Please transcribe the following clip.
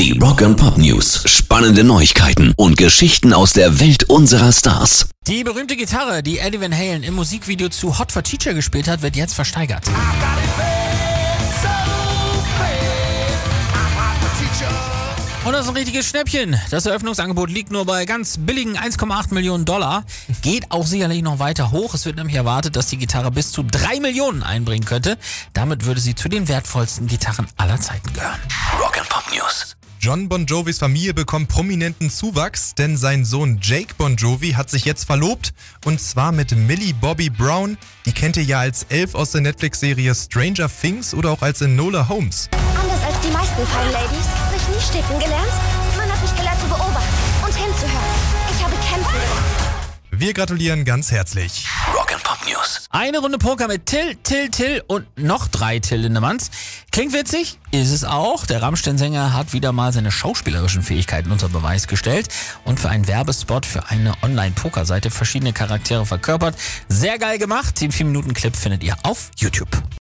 Die Rock and Pop News. Spannende Neuigkeiten und Geschichten aus der Welt unserer Stars. Die berühmte Gitarre, die Eddie Van Halen im Musikvideo zu Hot for Teacher gespielt hat, wird jetzt versteigert. Und das ist ein richtiges Schnäppchen. Das Eröffnungsangebot liegt nur bei ganz billigen 1,8 Millionen Dollar. Geht auch sicherlich noch weiter hoch. Es wird nämlich erwartet, dass die Gitarre bis zu 3 Millionen einbringen könnte. Damit würde sie zu den wertvollsten Gitarren aller Zeiten gehören. Rock and Pop News. John Bon Jovis Familie bekommt prominenten Zuwachs, denn sein Sohn Jake Bon Jovi hat sich jetzt verlobt und zwar mit Millie Bobby Brown. Die kennt ihr ja als Elf aus der Netflix-Serie Stranger Things oder auch als Enola Holmes. Anders als die meisten Fine Ladies habe ich nie sticken gelernt. Wir gratulieren ganz herzlich. Rock and Pop News. Eine Runde Poker mit Till, Till, Till und noch drei Till Lindemanns. Klingt witzig, ist es auch. Der Rammstein-Sänger hat wieder mal seine schauspielerischen Fähigkeiten unter Beweis gestellt und für einen Werbespot für eine Online-Poker-Seite verschiedene Charaktere verkörpert. Sehr geil gemacht. Den 4-Minuten-Clip findet ihr auf YouTube.